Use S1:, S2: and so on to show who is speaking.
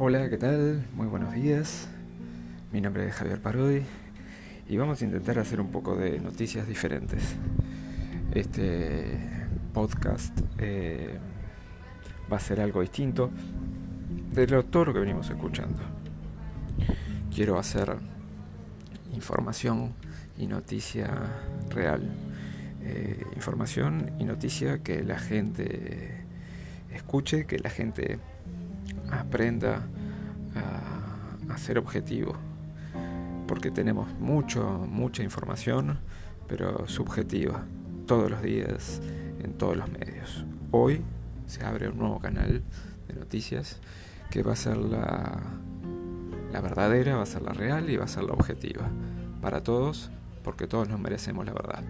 S1: Hola, ¿qué tal? Muy buenos días. Mi nombre es Javier Parodi y vamos a intentar hacer un poco de noticias diferentes. Este podcast eh, va a ser algo distinto de todo lo que venimos escuchando. Quiero hacer información y noticia real. Eh, información y noticia que la gente escuche, que la gente aprenda ser objetivo, porque tenemos mucho, mucha información, pero subjetiva, todos los días, en todos los medios. Hoy se abre un nuevo canal de noticias que va a ser la, la verdadera, va a ser la real y va a ser la objetiva, para todos, porque todos nos merecemos la verdad.